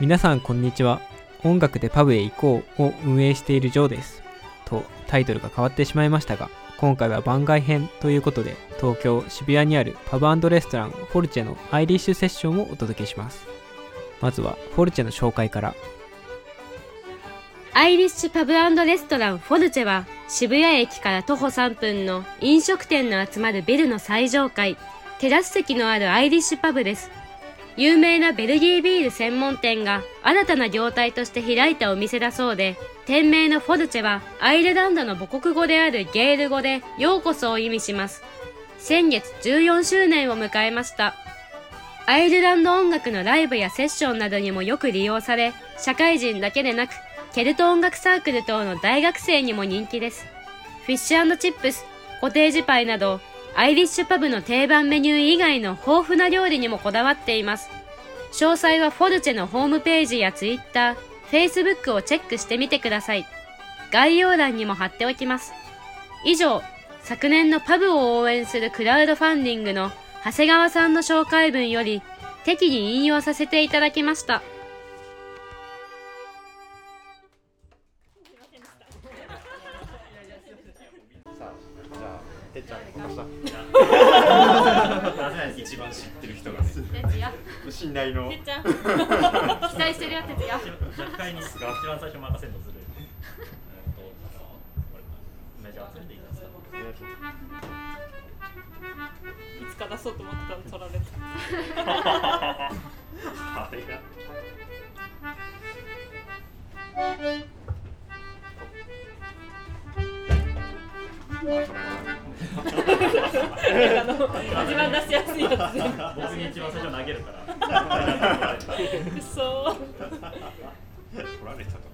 皆さんこんにちは。音楽でパブへ行こうを運営しているジョーです。とタイトルが変わってしまいましたが今回は番外編ということで東京渋谷にあるパブレストランフォルチェのアイリッシュセッションをお届けします。まずはフォルチェの紹介から。アイリッシュパブレストランフォルチェは渋谷駅から徒歩3分の飲食店の集まるビルの最上階テラス席のあるアイリッシュパブです。有名なベルギービール専門店が新たな業態として開いたお店だそうで店名のフォルチェはアイルランドの母国語であるゲール語でようこそを意味します。先月14周年を迎えました。アイルランド音楽のライブやセッションなどにもよく利用され社会人だけでなくケルト音楽サークル等の大学生にも人気です。フィッシュチップスコテージパイなどアイリッシュパブの定番メニュー以外の豊富な料理にもこだわっています。詳細はフォルチェのホームページやツイッター、フェイスブックをチェックしてみてください。概要欄にも貼っておきます。以上、昨年のパブを応援するクラウドファンディングの長谷川さんの紹介文より適宜引用させていただきました。一番知ってる人が信頼の。てっちゃん期待してるよてつや若干に一番最初任せる。とするメジャー連れていきますか。いつか出そうと思ってたの取られた？あれがあの一番出しやすいやつ。僕に一番最初投げるから。くそ取られた。と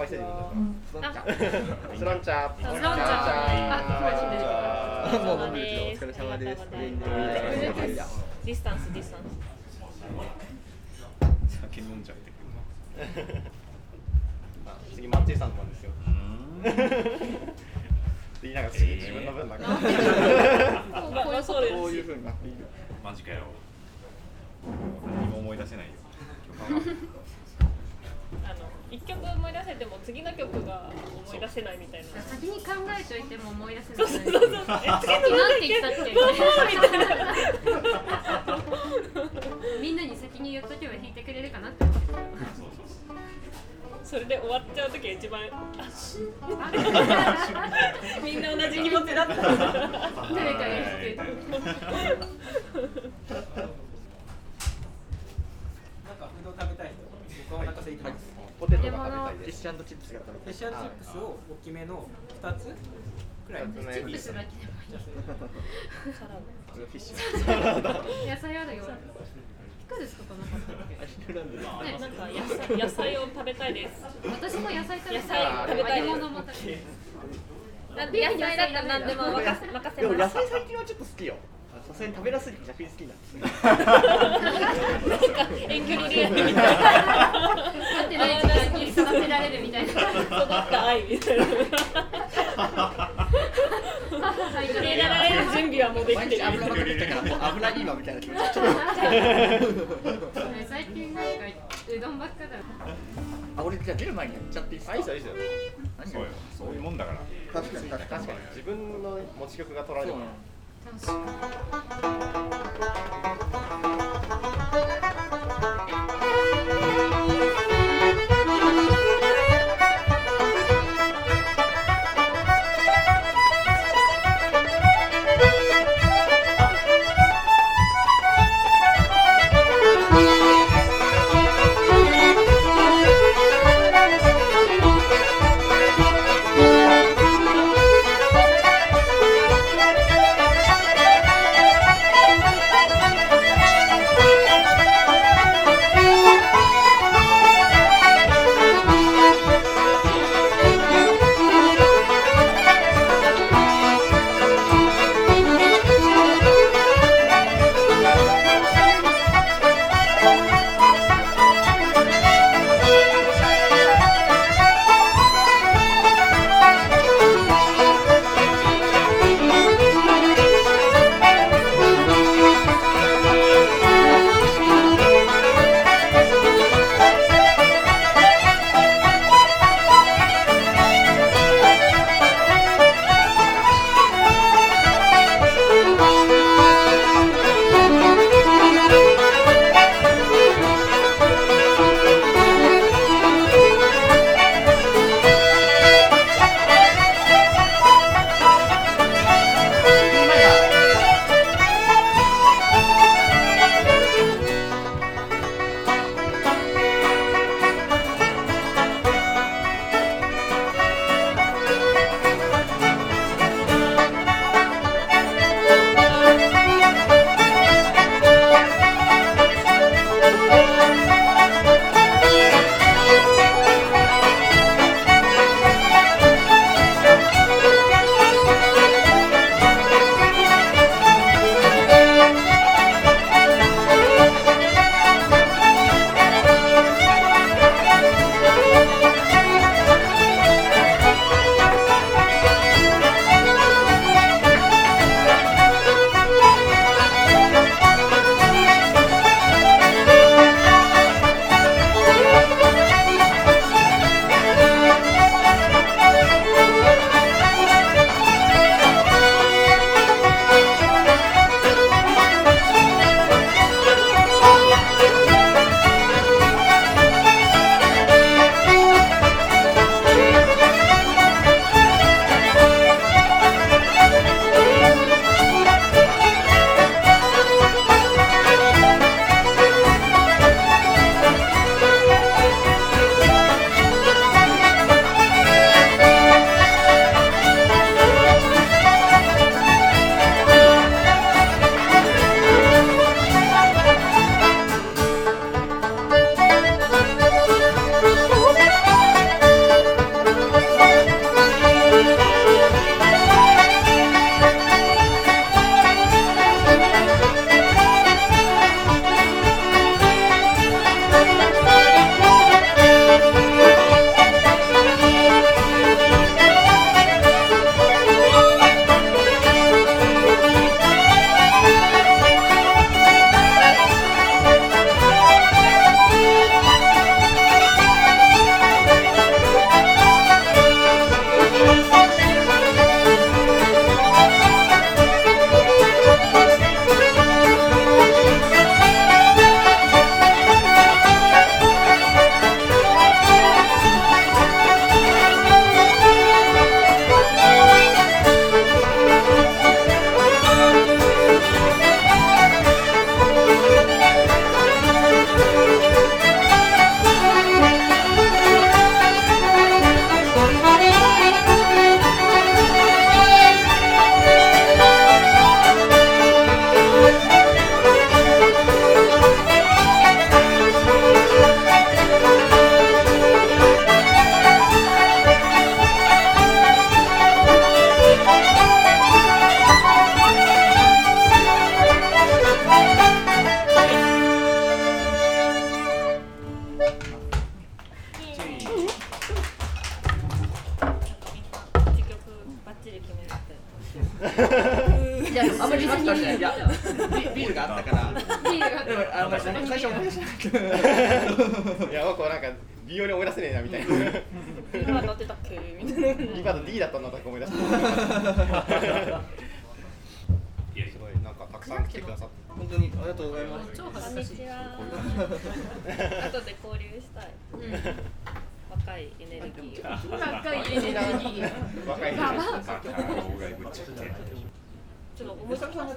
乾杯してるんだから。 Sláinte。Sláinteー。 Sláinte。あもう飲んでるけどお疲れ様です。ディスタンスディスタンス。酒飲んじゃってくる あ次マッチーさんの番ですよ。な言いながら次自分の分だけなんでこういうそうです。こういう風になっている。マジかよ。何も思い出せないよあの一曲思い出せても次の曲が思い出せないみたいな。先に考えといても思い出せない。そうそうそう。そうえさっきなんて言ったっけ みんなに先に言っとけば弾いてくれるかなって。思ってそれで終わっちゃう時が一番みんな同じ気持ちだった。誰かが弾く なんかうどん食べたい人僕はお腹空いてますポテトが食べたいです。フィッシュチップスが食べたい。フィッシュチップスを大きめの2つくらいチップス。だけでもフィッシュ。野菜あるよ。ピクルスとかなかったっけねなんか野菜野菜を食べたい。です私も野菜。食べ野たい菜食べたい揚げ物も食べたいなんで野菜。だったら何でも任せ任せでも野ます菜最近はちょっと好きよさすがに食べやすい時逆に好きになってなんか遠距離恋愛みたいな。待ってない時間に育てられるみたいな。育った愛みたいな。はい入れられる準備はもうできてる油まくってからもう油いいわみたいな気持ち最近なんかうどんばっかだあ俺じゃあ出る前にやっちゃっていいですか？いいですよ何そうよ。そういうもんだから。確かに。確かに自分の持ち曲が取られる楽しい「い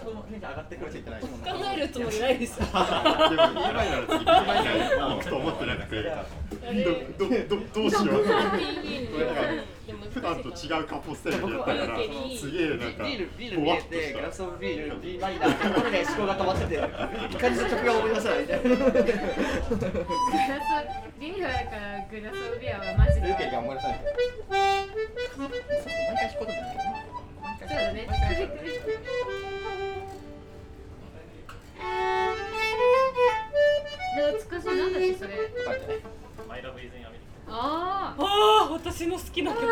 面めち白いゃくちゃこのテンション上がってくるって言ってない考えるつもりないですよ。でも言い前なら次言い前ならと思ってなくてど。どどどうしよう。これなんか普段と違うカポスタイルでやったから。すげえなんかビールビール見えてグラスオブビールビールライダーころで思考が止まってていい感じの曲が思い出せないみたいなグラスビールだからグラスオブビアはマジで。ルーケが思い出さない毎回弾くことないそうだね懐かしい。なんだっけそれ。マイラブイズインアメリあー。ああ私の好きな曲。あ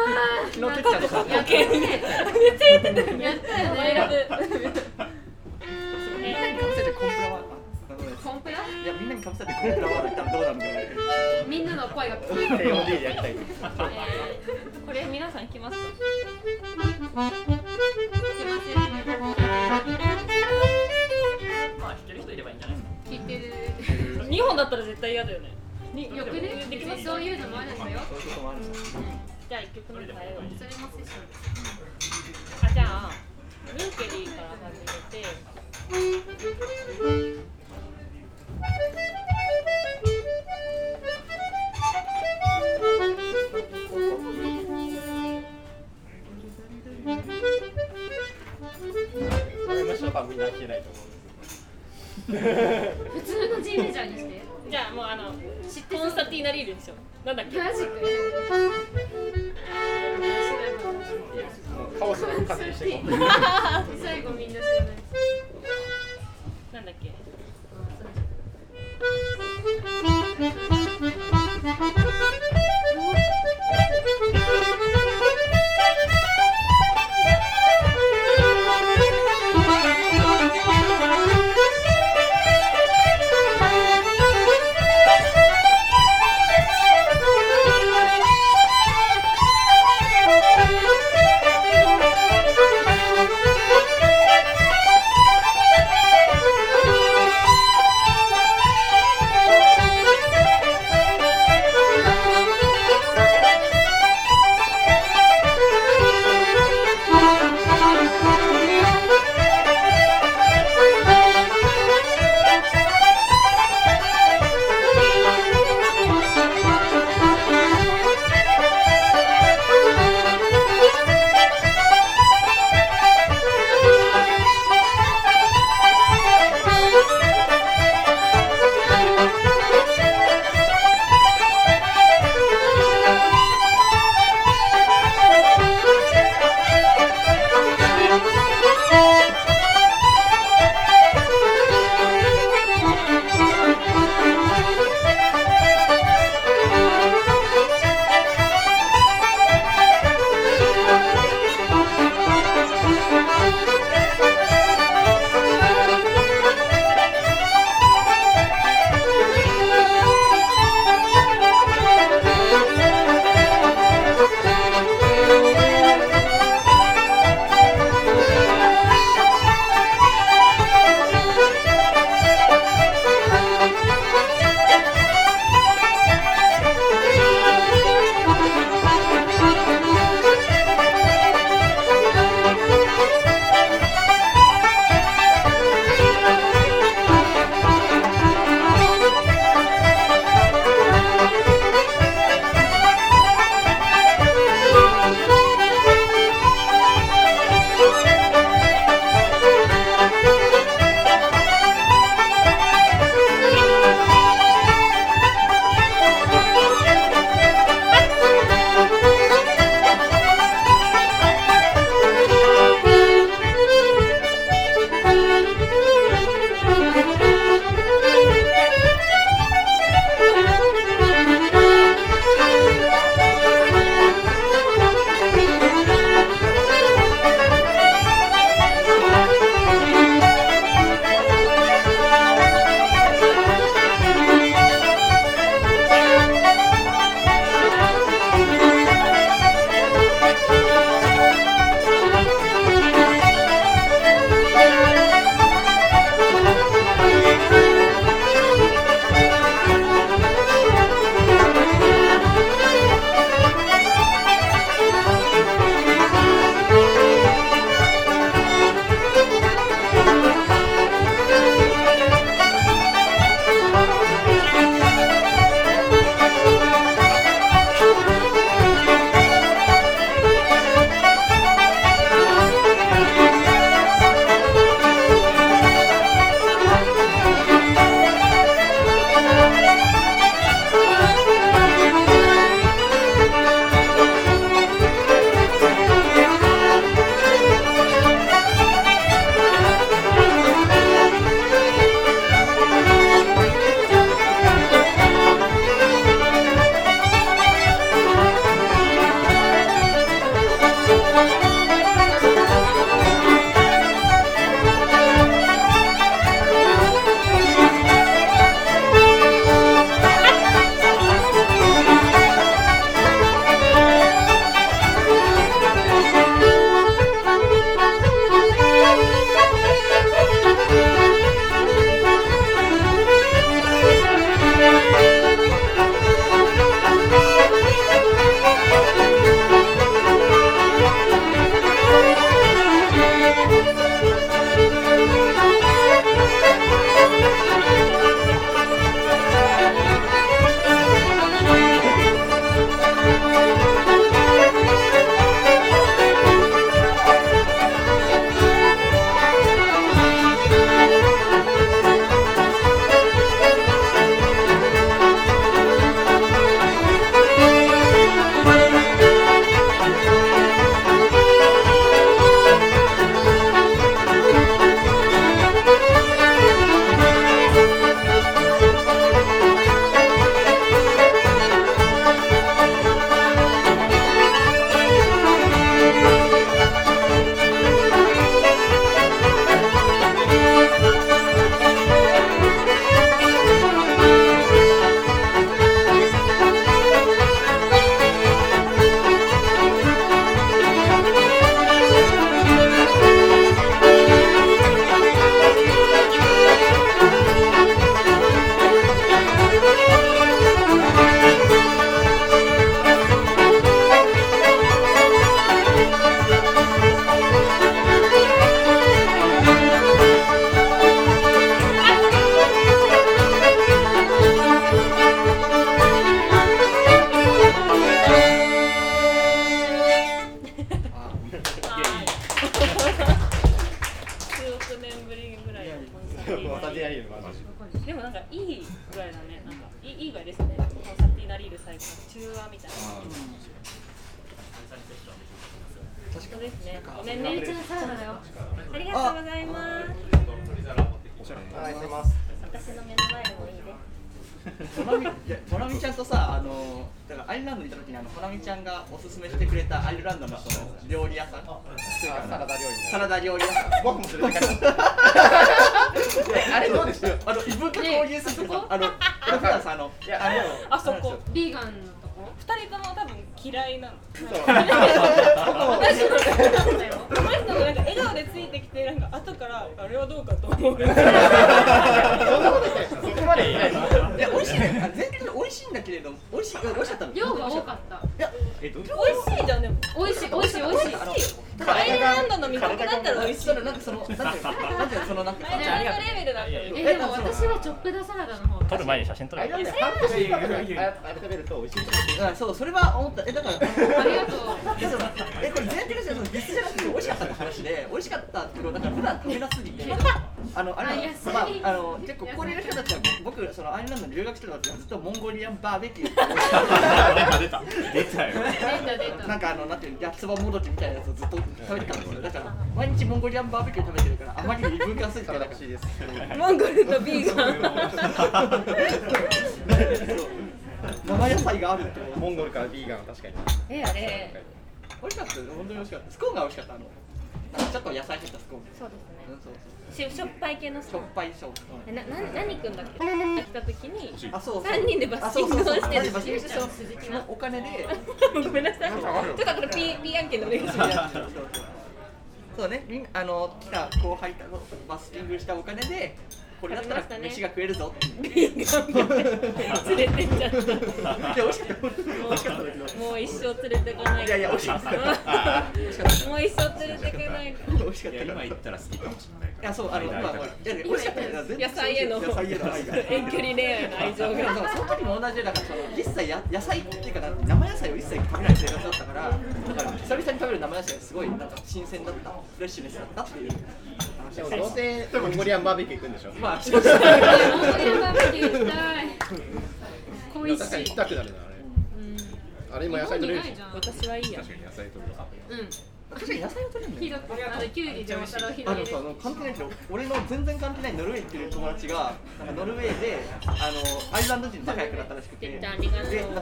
昨日てっちゃんとかやった。よねめっちゃやってたよね。やったよマイラブね。みんなにかぶせてコンプラ？はあどうですコンプラ？いやみんなにかぶせてコンプラはどうなんだろう。みんなの声が聞こえ KOD でやりたい。これ皆さん行きますか？まあ弾ける人いればいいんじゃないですか。聞いてる。2本だったら絶対嫌だよね。によくね？できますそういうのもあるんだよ。そういうこともあるさじゃあ1曲目変えようそれもセッションです。あじゃあルーケリーから始めて。これの人は多分みんな消えないと思う 普通の G メジャーにして。じゃあもうあの知ってコンスタティーナリールにしよう。なんだっけ？マジックもうカオスな感じにして。いこう最後みんな知らないなんだっけ「美味しかったって話で、美味しかったけど、だから普段食べなすぎて。あの、あれあ安い。まあ、あの、結構高齢の人たちは、僕、そのアイルランドに留学してた時は、ずっとモンゴリアンバーベキューって美味しかった。出た出た。よ なんかあの、なんていうの、焼きそばもどきみたいなやつをずっと食べてたんですよ。だから、毎日モンゴリアンバーベキュー食べてるから、あまりに異文化すぎて、いです。モンゴルとビーガン。生野菜があるってモンゴルからビーガンは確かに。えあれ美味しかった。です本当に美味しかった。スコーンが美味しかったあの。ちょっと野菜入ったスコーン。そうですね。うんそうししょっぱい系のそうしょっぱいしょうえなな何くんだっけ？来た時にあそうそ人でバッシングをしてるバッシング。してそうそのお金で。ごめんなさい。ちょっとこれ P, P 案件でお願いします。そうそうね。みんあの来た後輩とバスキングしたお金でこれだったら飯が食えるぞ。ってビーガンが連れてっちゃったいや美味しかった美味しかったんだけどもう一生連れてこない。いやいや美味しかったもう一生連れてこない美味しかった今言ったら好きかもしれないいやそうあの今美味しかった野菜への野菜への愛が遠距離恋愛の愛情がでもその時も同じでだからその一切や野菜っていうかな生野菜を一切食べない生活だったからだから久々に食べる生野菜がすごいなんか新鮮だったフレッシュネスだったっていう話でもどうせモンゴリアンバーベキュー行くんでしょ。まあモンゴリアンバーベキュー行きたい。恋しい行きたくなるなあれ。あれ今野菜取れる私はいいや。確かに野菜取るうん確かに野菜を取れるんだよひどくあのキュウリでお皿を広げるあの関係ないけど俺の全然関係ないノルウェーっていう友達がなんかノルウェーであのアイルランド人と仲良くなったらしくて。でなん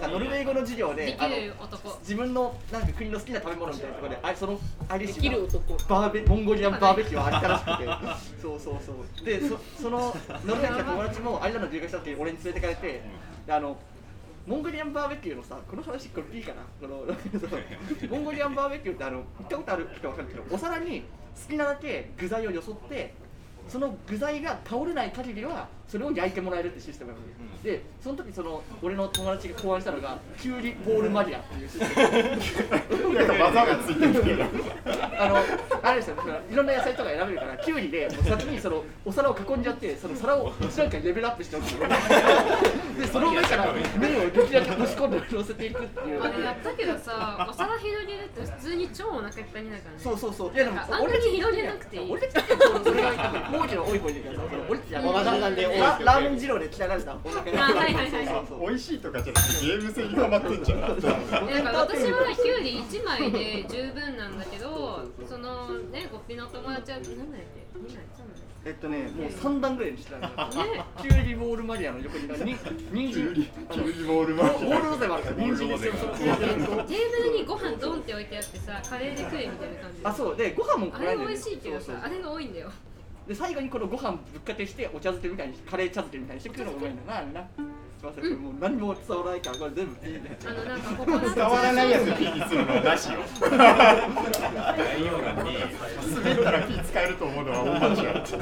かノルウェー語の授業でできあのる男。自分のなんか国の好きな食べ物みたいなところであ。そのアイリッシュできる男。バーベモンゴリアンバーベキューがあったらしくて。そうそうそう。でそそのノルウェー来た友達もアイルランド留学した時に俺に連れてかれてであのモンゴリアンバーベキューのさこの話これいいかな？この モンゴリアンバーベキューってあの行ったことある？人わかるけどお皿に好きなだけ具材をよそってその具材が倒れない限りはそれを焼いてもらえるってシステムなので、でその時その俺の友達が考案したのがキュウリボールマリアっていうシステム。なんか技がついてきてるあのあれですよいろんな野菜とか選べるからキュウリで先にそのお皿を囲んじゃってその皿を一段階レベルアップしておくでその上から麺をできるだけ押し込んで乗せていくっていう。あれやったけどさお皿広げるって普通に超お腹いっぱいになるからね。そうそうそう。いやでもあんなに広げなくていい。俺たちはそれが多いの多い方でいいからさその俺たちは同じなんでララーメン二郎で鍛えられたお腹があはいはいはいそうそう美味しいとかじゃなくてゲーム性にハマってんじゃん。えなんか私はキュウリ1枚で十分なんだけどそのねごっぴの友達は何だっけ？2枚3枚えっとねもう三段ぐらいにしてたのねキュウリボールマリアの横にに人参キュウリキュウリボールマリアボールロゼもあるから人参ですよボールロゼテーブルにご飯ドンって置いてあってさカレーで食えみたいな感じあそうでご飯もあれ美味しいけどさあれが多いんだよで最後にこのご飯ぶっかけしてお茶漬けみたいにカレー茶漬けみたいにして食うのがうまいんだなあれな。すいませんこれもう何も伝わらないからこれ全部。いいねあのなんかココナッツ伝わらないやつ P にするのはなしよ。概要欄に滑ったら P 使えると思うのは大間違い私ま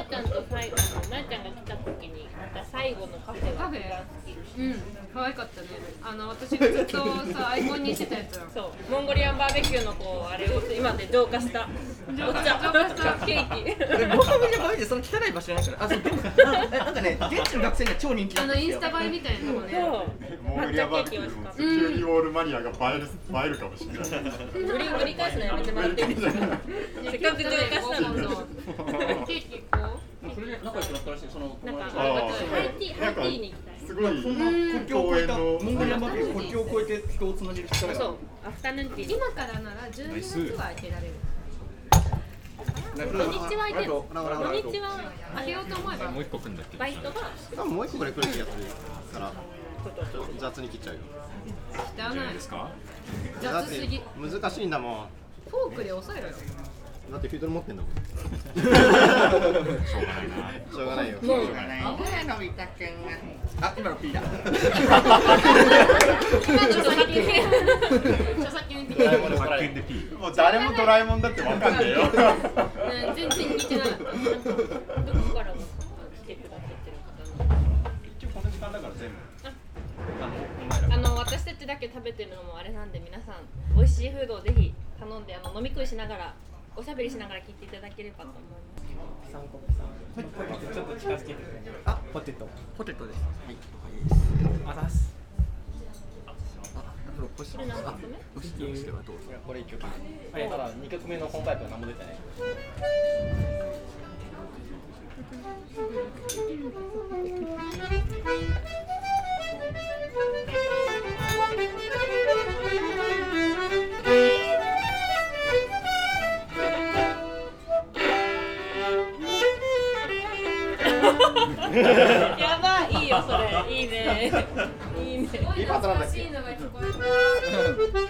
ーちゃんと最後まーちゃんが来た時にまた最後のカフェがカフェ？一番好きうん可愛かったね。あの私がずっとさアイコンにしてたやつ。だそう。モンゴリアンバーベキューのこうあれを今で浄化したお茶浄化したケーキでモハメデバイでその汚い場所じゃないか。らあそうなんかね現地の学生には超人気だあったんですよ。のインスタ映えみたいなとこねモンゴリアンバーベキューのキュウリボールマニアが映える映えるかもしれない返すのやめてもらっていいですかせっかく浄化したのにケーキ行こそれで仲良くなったらしいそのなん。かハイティーハイティーに行きたいすごいそんな国境を越えたモンゴリアン国境を越えて人をつなげる。力がそう。アフタヌーンティー。今からなら12月は開けられる。土土日は開いてる土日は開けよう。と思えばもう一個来んだっけ？バイトが多分もう一個ぐらい来る気がするから。ちょっと雑に切っちゃうよ。汚い。ですか？雑すぎ。難しいんだもん。フォークで押さえろよだってフィードル持ってんだもん。しょうがないな。しょうがないよ。危ない。のび太くんがあ今の P だ。今著作権著作権的ドラえももう誰もドラえもんだってわかんねえよ。うん全然似てなかったどこからも来てくださってる方の一応この時間だから全部あの私たちだけ食べてるのもあれなんで皆さん美味しいフードをぜひ頼んであの飲み食いしながらおしゃべりしながら聞いていただければと思います。ちょっと近づけてあポテトポテトですあざすこれ何つ目？これ1曲目ただ2曲目の本タイプは何も出てない やばいいいよそれいいねいいね。いいパートなんだっけいいのが聞こえ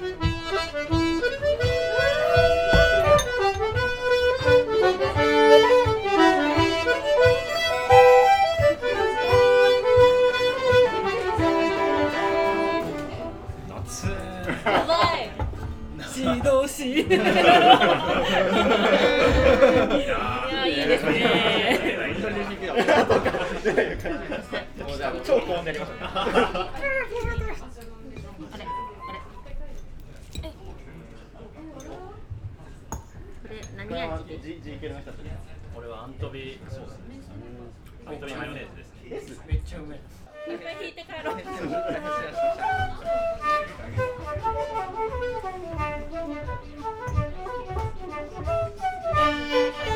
夏やばい。指導し。い やいいですね。超高音でやりましょうあれあれ。え。これ何味？で？これはアントビソースです。アントビマヨネーズです。めっちゃうまいいっぱい引いて帰ろう。「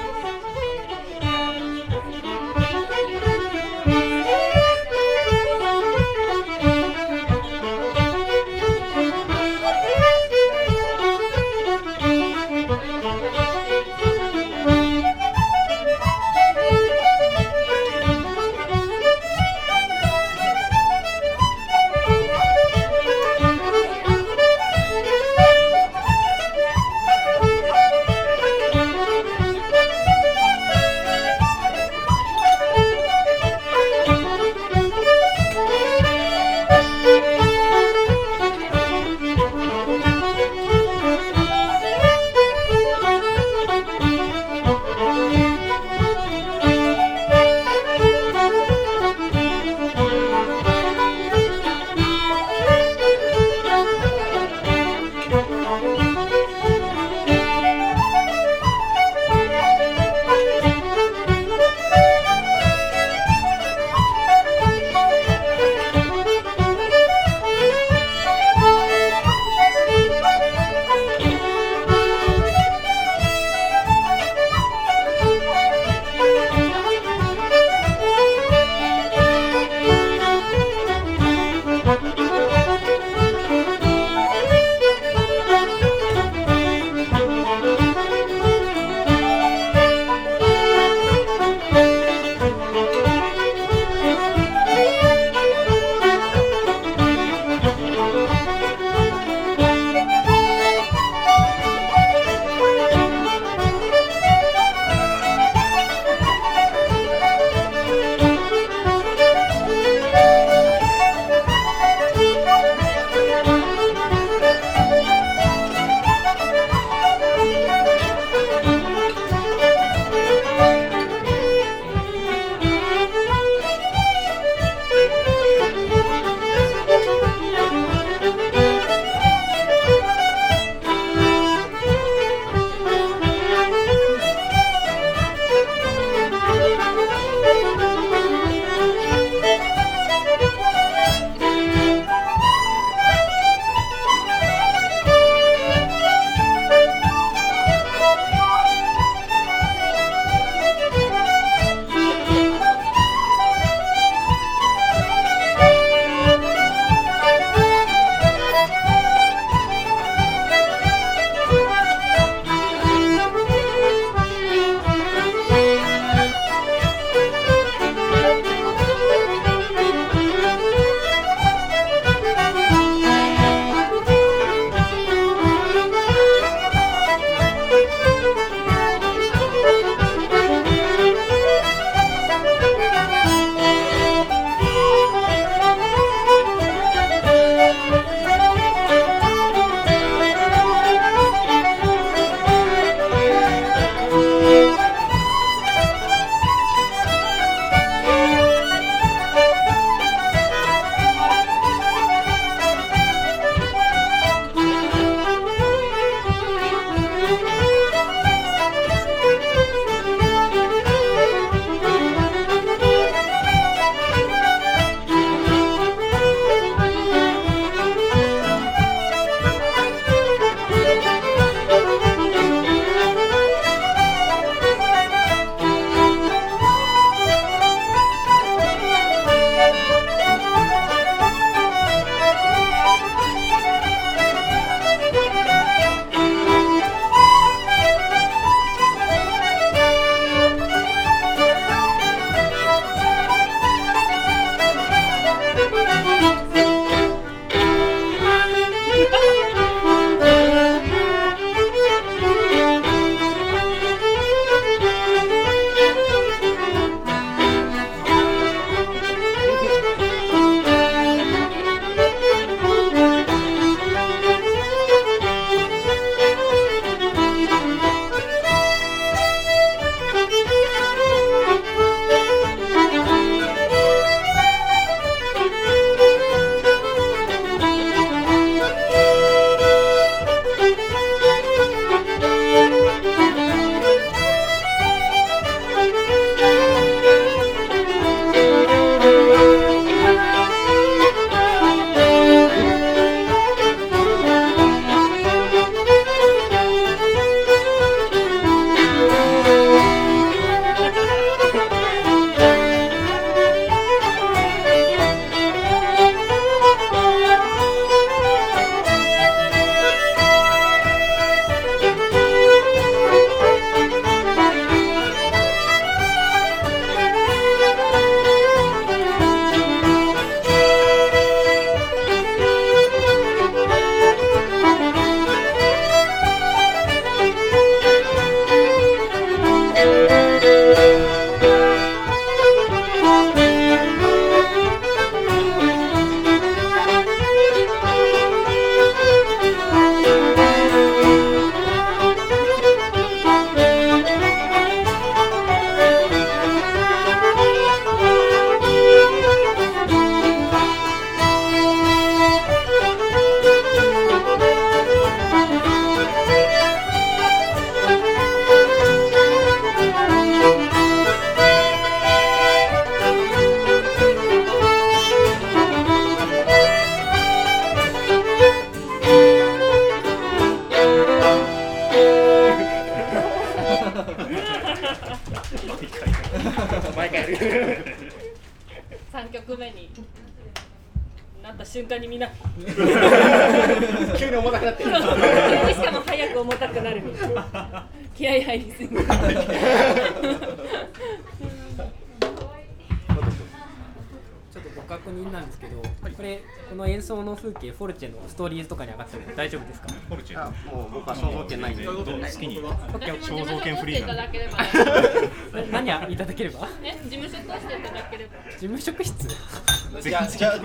フォルチェのストーリーズとかに上がっても大丈夫ですか？フォルチェ。あもう僕は肖像権ないんで。好きに肖像権フリーな 何やいただければ？ね事務所としていただければ。事務職室？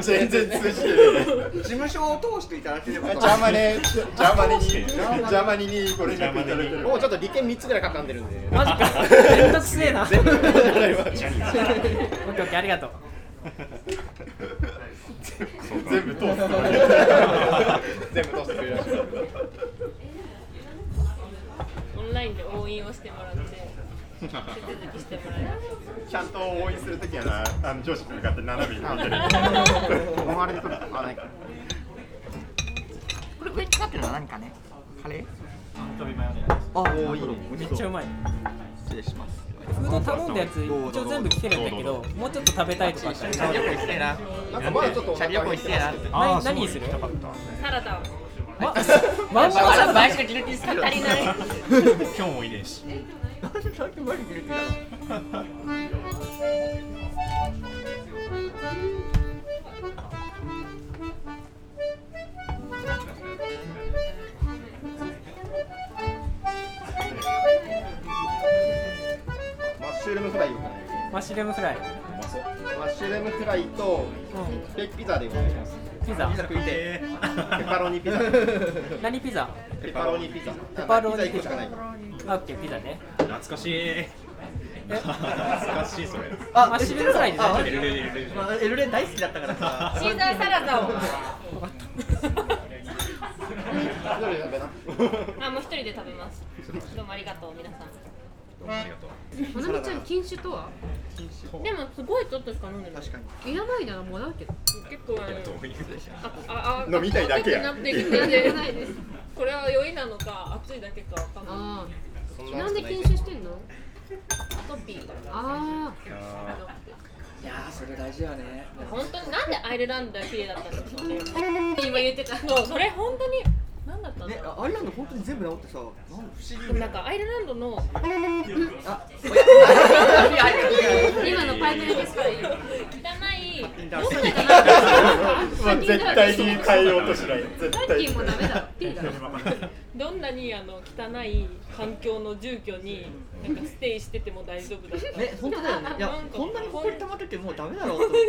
全然通じてる。事務所を通していただければ。ジャーマネジャーマネにジャーマネにご連絡いただければもうちょっと利権3つぐらいかかんでるんで。マジか。めんどくせえな。オッケ全部ーオッケーありがとう全部通す全部通してくれるらしいオンラインで応援をしてもらって手続きしてもらえちゃんと応援するときはなあの上司に向かって斜めに向いてるもうあれで撮るあないかこれ上にかかってるのは何かねカレーあおおいいねめっちゃうまい失礼しますフード頼んだやつ一応全部来てるんだけど。もうちょっと食べたいとかあったらチャリ旅行行きたいななんかまだちょっとチャリ旅行行きたいな何何にするサラダをまマンゴーサラダ足りない今日もマッシュルームフライ。をマッシュルームフライマッシュルームフライとベイクピザでお願いしますピザ食いてペパロニピザ。何ピザ？ペパロニピザ。ペパロニピザ。1ピザ個しかないあオッケーピザね。懐かしい。懐かしいそれ。あマッシュルームフライで大丈夫エルレエルレまあエルレン大好きだったから。さシーザーサラダを。一人で食べなあもう一人で食べます。どうもありがとう皆さん。ありがとう。まなみちゃん禁酒とは？でもすごいちょっとしか飲んでない確かに。いらないならもらうけど。結構あのどういうああ飲みたいだけや。なってきていらないです。これは酔いなのか暑いだけかわかんない。あそあなんで禁酒してんの？トッピーとかあいやーそれ大事やね。本当になんでアイルランドは綺麗だったんでしょうね今言ってた。そうそれ本当に何だったんだねろう？アイルランド本当に全部治ってさ。なん不思議。でもなんかアイルランドのああ今のパイプレですからい。いよ汚いなかなもう絶対に変えようとしない絶さっ対きもダメだピーだどんなにあの汚い環境の住居になんかステイしてても大丈夫だった。ね本当だよね。いやなんかこんなに埃溜まっててもうダメだろうと。思って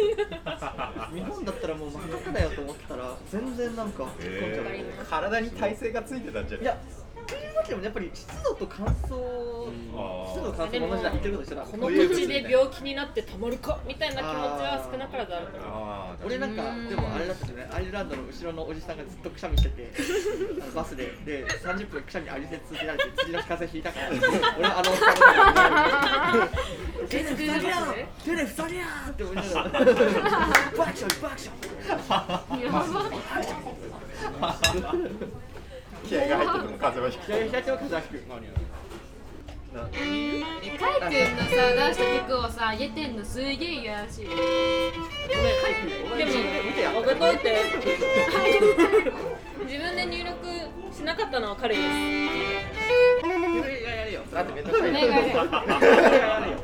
日本だったらもう真っ赤だよと思ってたら全然なんかえ体に耐性がついてたんじゃない？いやっていうわけでもやっぱり湿度と乾燥湿度と乾燥も同じだ言ってること一緒だこの土地で病気になってたまるかみたいな気持ちは少なからずあるから俺なんかでもあれだったじゃないアイルランドの後ろのおじさんがずっとくしゃみしててあのバスでで 30分くしゃみ浴びせ続けられて次の日風邪ひいたから俺はあのおっさんの？手で塞げや手で塞げやーって。思いながらバクションバクションやば気合が入ってても風邪はひ気合い開いては風邪ひくえカイ君のさ出した曲をさあげてんのすげえ嫌らしいでも見てや覚えといて自分で入力しなかったのは彼ですいややるよだってめんどくさいやるよ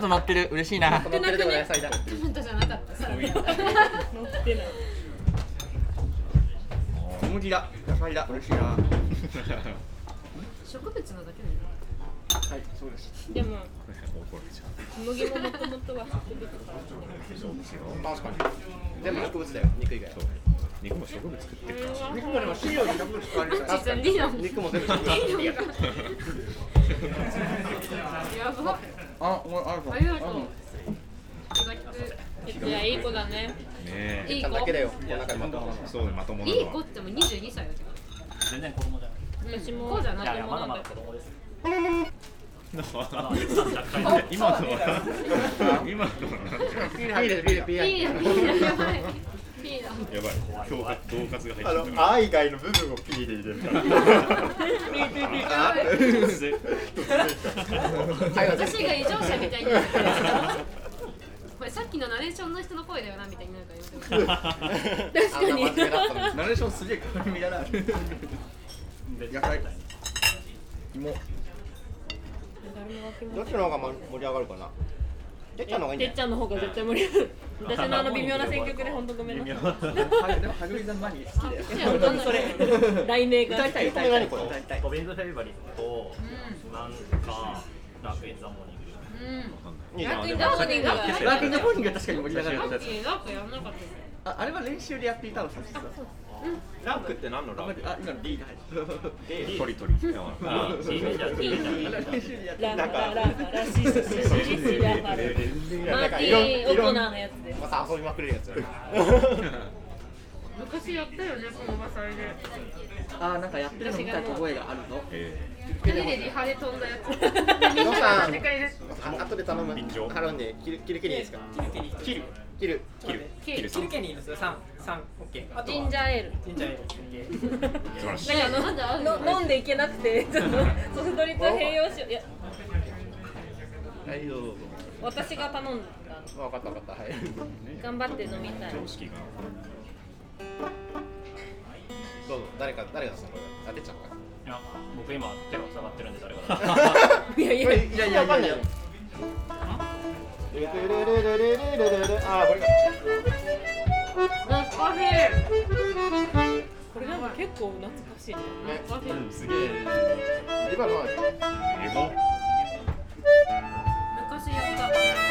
トマト乗ってる。嬉しいな。トマトじゃなかったさ乗ってない。小麦だ野菜だ嬉しい。なは植物のだけだよい。そうですでも小麦ももともとは植物から確かに全部植物だよ肉以外肉も植物食ってるから肉もでも飼料に植物使われるから実はリノ肉も全部植物あ、おある。ありがとう。気が利く。いや、いい子だね。ねえ。いい子？だけだよ。まともな。そうね、まともな。いい子っても二十二歳だけど。全然子供。私も。そうじゃなくてまだ？まだ？子供です。今のは今のはーーーやばいいいなやばい恐喝恫喝が入あってるの、あ以外の部分を P で入れるから。私が異常者みたいになってるこれさっきのナレーションの人の声だよなみたいになるからやめて確かにナレーションすげえ変わり身だな野菜芋どっちの方が盛り上がるかなてっちゃんの方がいいんじゃない？てっちゃんの方が絶対盛り上がる私のあの微妙な選曲で本当ごめんなさい。はいでもハグリザンマニー好きだよ何それ。題名が。歌いたい歌いたい歌いたいコビンズフェイバリットとなんかラークインザモーニング。いいじゃん。でもラークニング。がラーキングポーニングは確かに盛り上がる。ああれは練習でやっていたのランクって何のランク？あ今の D が入る。鳥鳥あイメージージあるあれは練習でやってランカランカラシスシシシラハルマーティー・オコナーのやつですまた遊びまくれるやつや昔やったよねこの場所であなん。かやってるの見た覚えがあるのえ二人でリハで飛ん。だやつみん。後で頼むん。で切る切る切りいいですか切る切る切る切るキル。ケニーです三三オッケー。あとジンジャーエール。ジンジャーエール。オッケー素晴らしいだからあのの飲んでいけなくて ちょっとソフトリと併用しよう。いや。はいどうぞ。私が頼んだ分かった分かった。はい。頑張って飲みたい。常識が。どうぞ。誰か誰がこれあてっちゃんか。いや僕今手が塞がってるんで誰がいやいや。いやいやいやいやルルルルルルルルルルあこれ懐かしい。これなんか結構懐かしい。ねねすげえ今のは昔やった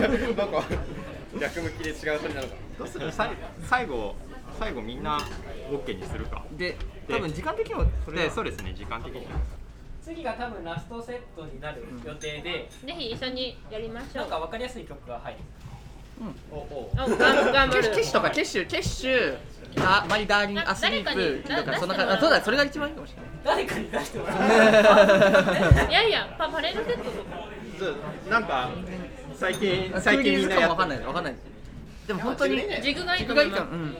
なんか逆向きで違う鳥なのか。どうする？さい最後最後みんな OK にするか。で多分時間的にもそれは。でそうですね時間的に次が多分ラストセットになる予定で、ぜひ一緒にやりましょう。んなか分かりやすい曲が入る。おお。あが頑張る。ケッシュとかケッシュケッシュあマリダーリンアスリープ誰かにとかそんな感じあそうだそれが一番いいかもしれない。誰かに出してもらう。いやいやパパレードセットとか。そうなんか最近最最近みんなやわかんないわかんないでも本当にジグがいいと思いますかうん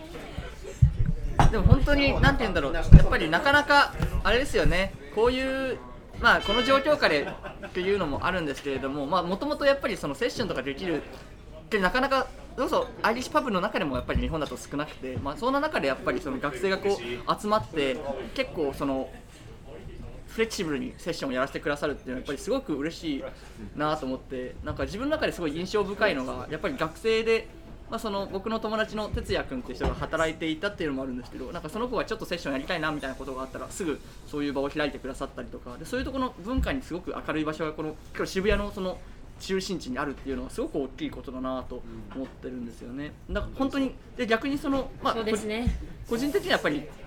でも本当になんて言うんだろう。やっぱりなかなかあれですよね。こういうまあこの状況下でっていうのもあるんですけれどもまあもともとやっぱりそのセッションとかできるってなかなかどうぞアイリッシュパブの中でもやっぱり日本だと少なくてまあそんな中でやっぱりその学生がこう集まって結構そのフレキシブルにセッションをやらせてくださるっていうのはやっぱりすごく嬉しいなと思ってなんか自分の中ですごい印象深いのがやっぱり学生で、まあ、その僕の友達の哲也君っていう人が働いていたっていうのもあるんですけどなんかその子がちょっとセッションやりたいなみたいなことがあったらすぐそういう場を開いてくださったりとかでそういうところの文化にすごく明るい場所がこの今日渋谷のその中心地にあるっていうのはすごく大きいことだなと思ってるんですよね。だから本当にで逆にその、まあ、ね個人的にはやっぱりまあ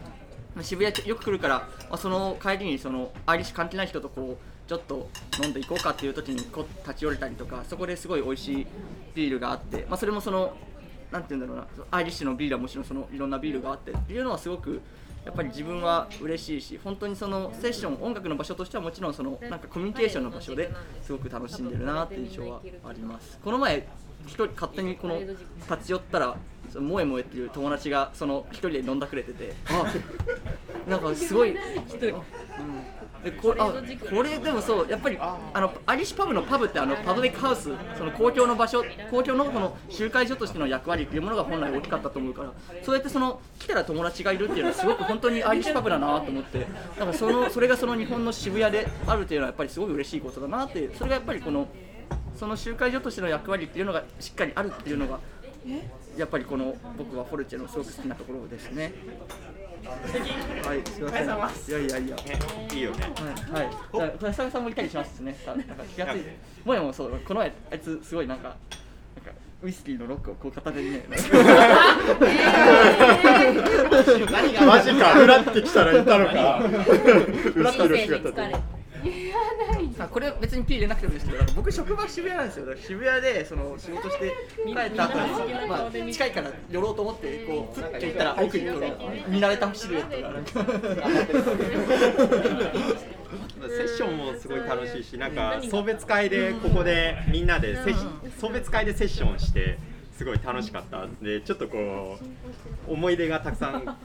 渋谷よく来るから、まあ、その帰りにそのアイリッシュ関係ない人とこうちょっと飲んでいこうかっていう時にこう立ち寄れたりとかそこですごい美味しいビールがあって、まあ、それもそのなんて言うんだろうなアイリッシュのビールはもちろんそのいろんなビールがあってっていうのはすごくやっぱり自分は嬉しいし本当にそのセッション音楽の場所としてはもちろんそのなんかコミュニケーションの場所ですごく楽しんでるなっていう印象はあります。この前一人勝手にこの立ち寄ったら萌え萌えっていう友達がその一人で飲んだくれてて。あなんかすごい、うん、でこれあこれでもそうやっぱりあのアイリッシュパブのパブってあのパブリックハウスその公共の場所公共のその集会所としての役割っていうものが本来大きかったと思うからそうやってその来たら友達がいるっていうのはすごく本当にアイリッシュパブだなと思って。なんかそのそれがその日本の渋谷であるっていうのはやっぱりすごい嬉しいことだなって。それがやっぱりこのその集会所としての役割っていうのがしっかりあるっていうのがやっぱりこの僕はフォルチェのすごく好きなところですね。はい、すみません。いやいやいや。いいよねはい、はい。じゃあ、さんもいたりしますしね。さなんか気がついて。もやもそう、この前、あいつすごいなんか。なんかウイスキーのロックをこう片手にね。マジかフラってきたらいたのかフラッとの姿であこれ別に P 入れなくてもいいですけど僕職場渋谷なんですよ。渋谷でその仕事して帰った後に、まあ、近いから寄ろうと思ってこうプッて行ったら奥にこの見慣れたシルエットがなんかセッションもすごい楽しいしなんか送別会でここでみんなでセッシ送別会でセッションしてすごい楽しかった。でちょっとこう思い出がたくさん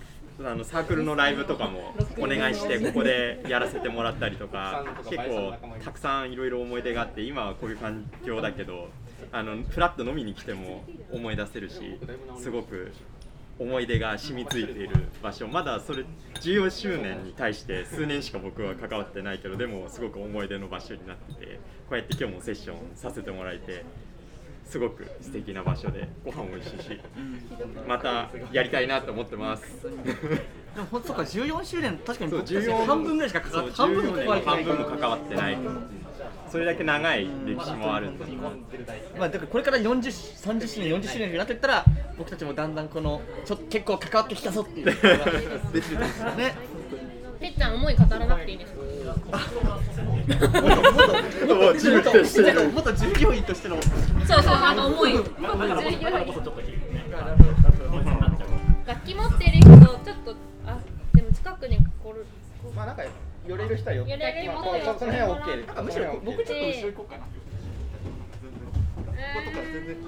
あのサークルのライブとかもお願いしてここでやらせてもらったりとか結構たくさんいろいろ思い出があって今はこういう環境だけどあのフラッと飲みに来ても思い出せるしすごく思い出が染みついている場所。まだそれ14周年に対して数年しか僕は関わってないけどでもすごく思い出の場所になっててこうやって今日もセッションさせてもらえてすごく素敵な場所でご飯美味しいしまたやりたいなと思ってます。でもほんとそうか14周年確かにそう僕たち14半分ぐらいしか関わって半分も関わってない半分も関わってない。それだけ長い歴史もあるんだなまあ、だからこれから40 30周年40周年になっていったら僕たちもだんだんこのちょっと結構関わってきたぞっていうのが 出てるんですよねてっちゃん思い語らなくていいですか？もう自分でしてる元従業員としてのそうそうあの思いだからこそちょっと聞いてね楽器持ってる人ちょっとあでも近くにこるまあなんか寄れる人は寄って寄れるその辺はす。なんかむしろ僕ちょっと後ろ行こうかな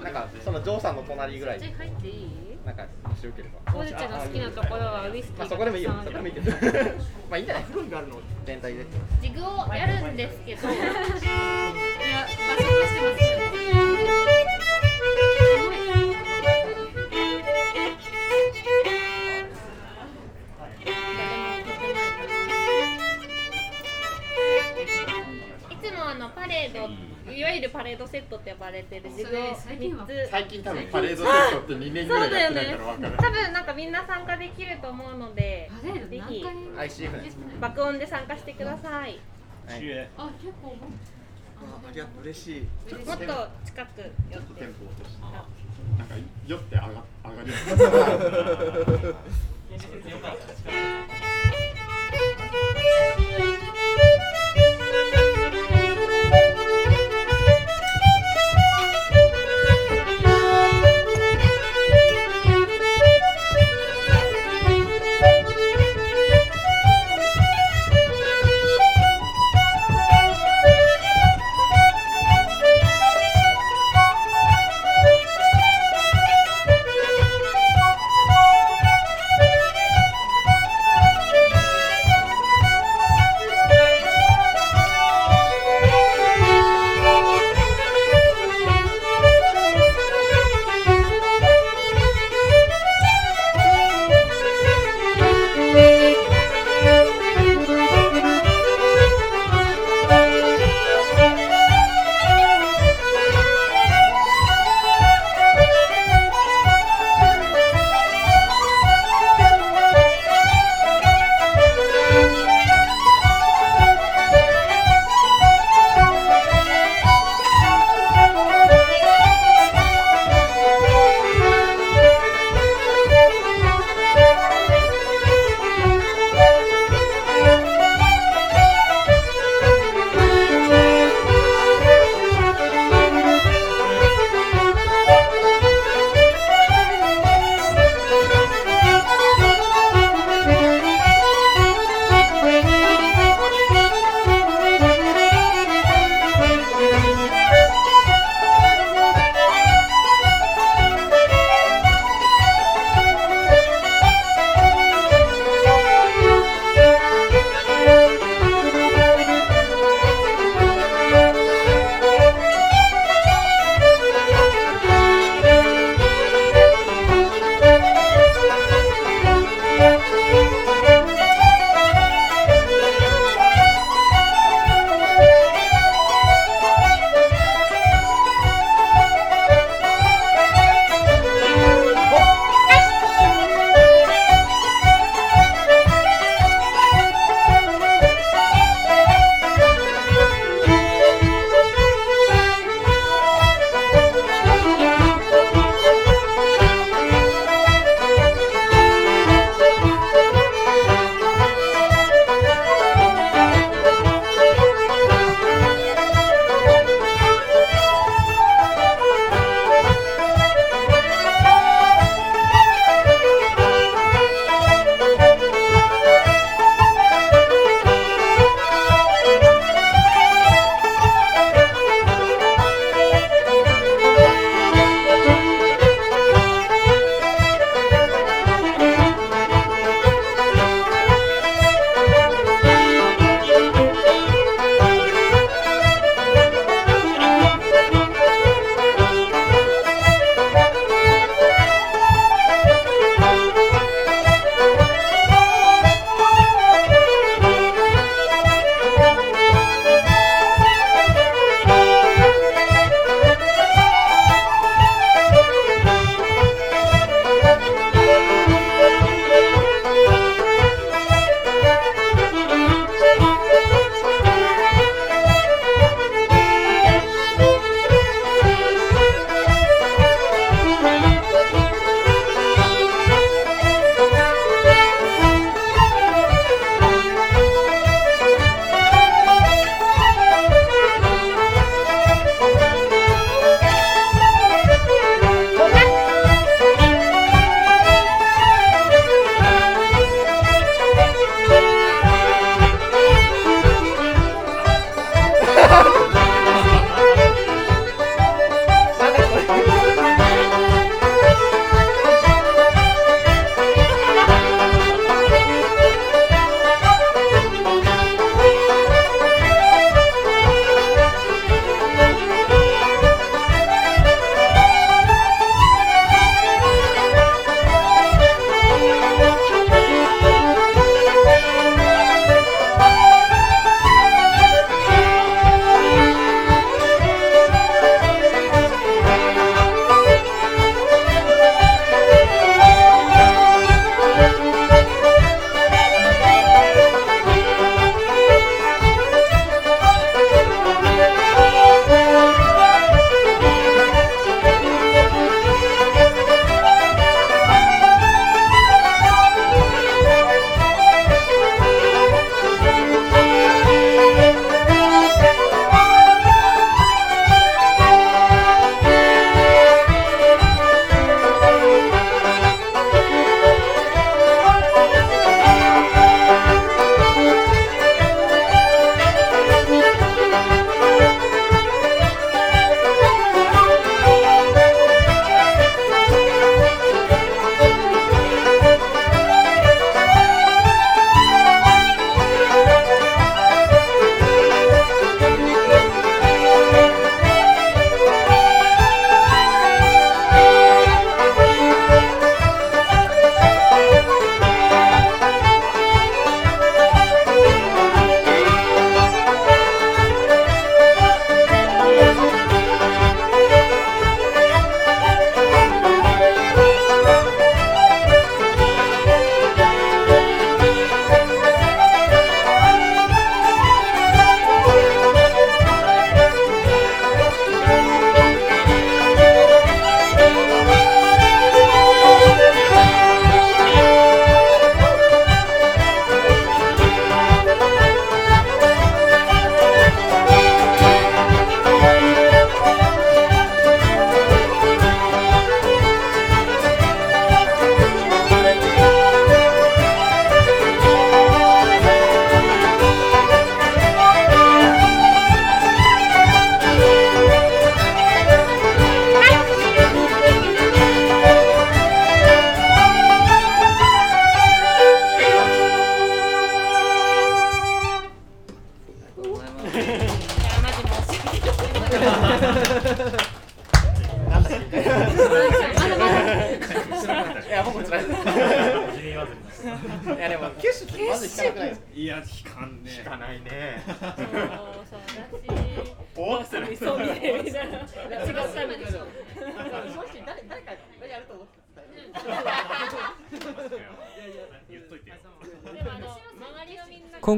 なんかそのジョーさんの隣ぐらい。入っていいなんかもしよければ。ポルチェの好きなところはウイスキーまあそこでもいいよ。そこでもいいけど。まあいいんじゃない？フロンがあるの？全体で。ジグをやるんですけど。いや場所としてますれてるジグをそれ最近は3つ。最近多分パレードセットって2年ぐらいやってないから分から多分なんかみんな参加できると思うのでパレードぜひ。爆音で参加してください。はい。あ結構ありがとう。嬉しい。もっと近く寄って。テンポ落として。なんか酔って上が上がる「なん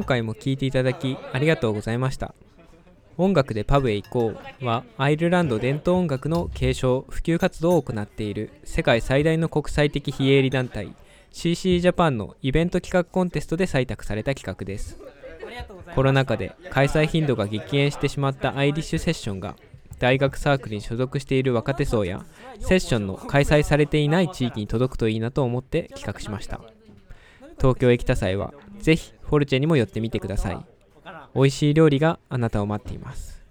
回も聴いていただきありがとうございました。音楽でパブへ行こうはアイルランド伝統音楽の継承普及活動を行っている世界最大の国際的非営利団体 CC ジャパンのイベント企画コンテストで採択された企画です。コロナ禍で開催頻度が激減してしまったアイリッシュセッションが大学サークルに所属している若手層やセッションの開催されていない地域に届くといいなと思って企画しました。東京へ来た際はぜひフォルチェにも寄ってみてください。美味しい料理があなたを待っています。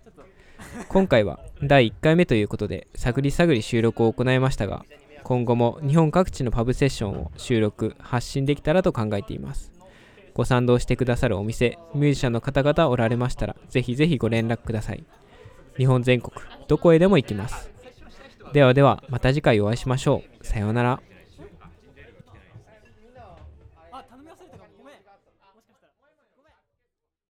今回は第1回目ということで探り探り収録を行いましたが今後も日本各地のパブセッションを収録発信できたらと考えています。ご賛同してくださるお店ミュージシャンの方々おられましたらぜひぜひご連絡ください。日本全国どこへでも行きます。ではではまた次回お会いしましょう。さようなら。